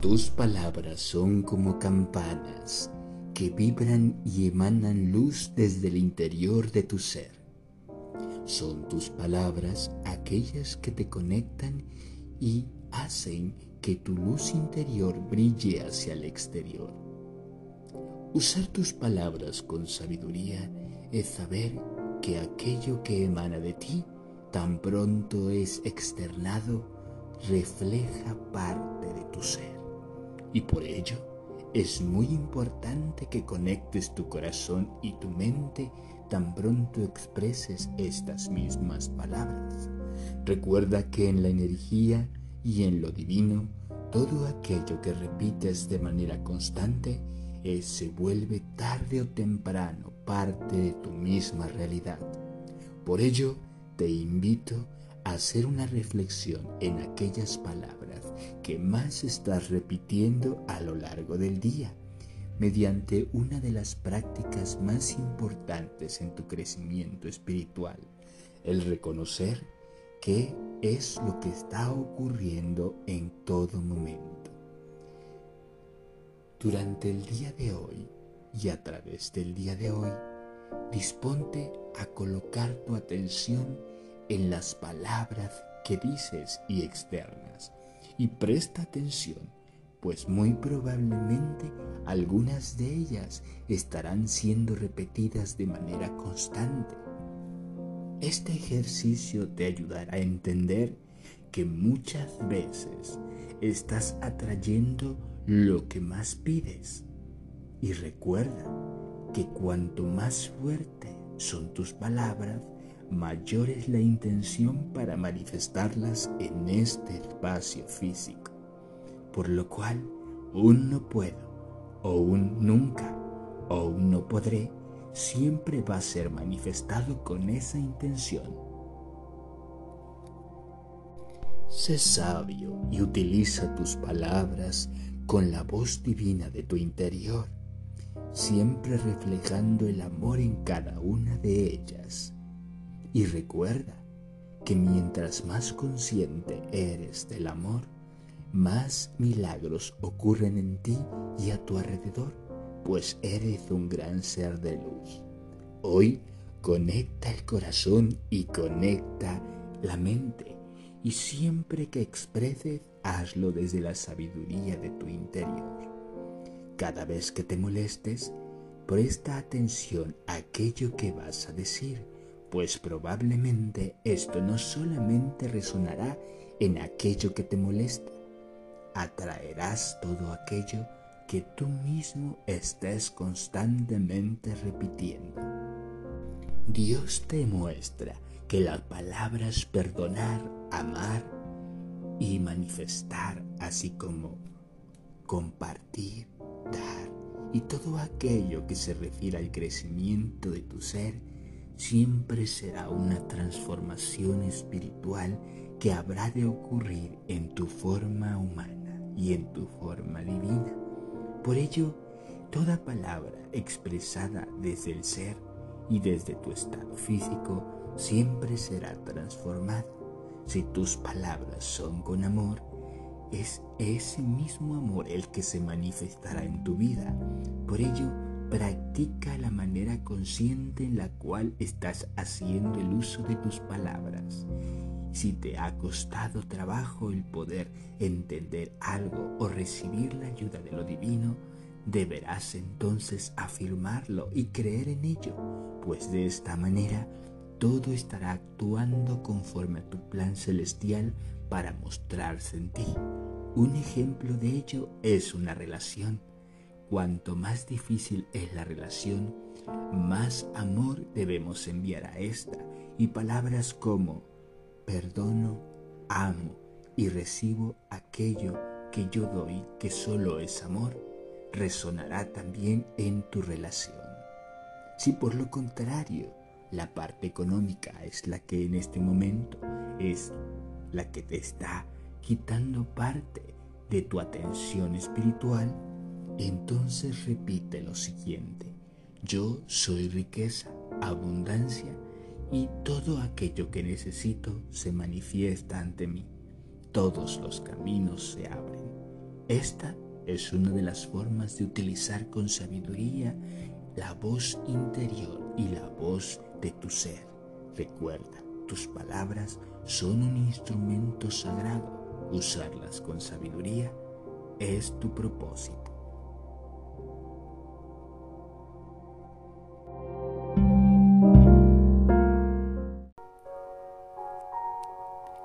Tus palabras son como campanas que vibran y emanan luz desde el interior de tu ser. Son tus palabras aquellas que te conectan y hacen que tu luz interior brille hacia el exterior. Usar tus palabras con sabiduría es saber que aquello que emana de ti tan pronto es externado, refleja parte de tu ser. Y por ello es muy importante que conectes tu corazón y tu mente tan pronto expreses estas mismas palabras. Recuerda que en la energía y en lo divino, todo aquello que repites de manera constante es, se vuelve tarde o temprano parte de tu misma realidad. Por ello, te invito hacer una reflexión en aquellas palabras que más estás repitiendo a lo largo del día, mediante una de las prácticas más importantes en tu crecimiento espiritual, el reconocer qué es lo que está ocurriendo en todo momento. Durante el día de hoy y a través del día de hoy, disponte a colocar tu atención en las palabras que dices y externas. Y presta atención, pues muy probablemente algunas de ellas estarán siendo repetidas de manera constante. Este ejercicio te ayudará a entender que muchas veces estás atrayendo lo que más pides. Y recuerda que cuanto más fuerte son tus palabras, mayor es la intención para manifestarlas en este espacio físico, por lo cual un no puedo, o un nunca, o un no podré, siempre va a ser manifestado con esa intención. Sé sabio y utiliza tus palabras con la voz divina de tu interior, siempre reflejando el amor en cada una de ellas y recuerda que mientras más consciente eres del amor, más milagros ocurren en ti y a tu alrededor, pues eres un gran ser de luz. Hoy conecta el corazón y conecta la mente y siempre que expreses, hazlo desde la sabiduría de tu interior. Cada vez que te molestes, presta atención a aquello que vas a decir pues probablemente esto no solamente resonará en aquello que te molesta, atraerás todo aquello que tú mismo estés constantemente repitiendo. Dios te muestra que las palabras perdonar, amar y manifestar, así como compartir, dar y todo aquello que se refiere al crecimiento de tu ser, siempre será una transformación espiritual que habrá de ocurrir en tu forma humana y en tu forma divina. Por ello, toda palabra expresada desde el ser y desde tu estado físico siempre será transformada. Si tus palabras son con amor, es ese mismo amor el que se manifestará en tu vida. Por ello, Practica la manera consciente en la cual estás haciendo el uso de tus palabras. Si te ha costado trabajo el poder entender algo o recibir la ayuda de lo divino, deberás entonces afirmarlo y creer en ello, pues de esta manera todo estará actuando conforme a tu plan celestial para mostrarse en ti. Un ejemplo de ello es una relación Cuanto más difícil es la relación, más amor debemos enviar a esta y palabras como perdono, amo y recibo aquello que yo doy que solo es amor, resonará también en tu relación. Si por lo contrario la parte económica es la que en este momento es la que te está quitando parte de tu atención espiritual, entonces repite lo siguiente. Yo soy riqueza, abundancia y todo aquello que necesito se manifiesta ante mí. Todos los caminos se abren. Esta es una de las formas de utilizar con sabiduría la voz interior y la voz de tu ser. Recuerda, tus palabras son un instrumento sagrado. Usarlas con sabiduría es tu propósito.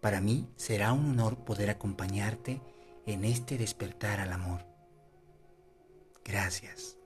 Para mí será un honor poder acompañarte en este despertar al amor. Gracias.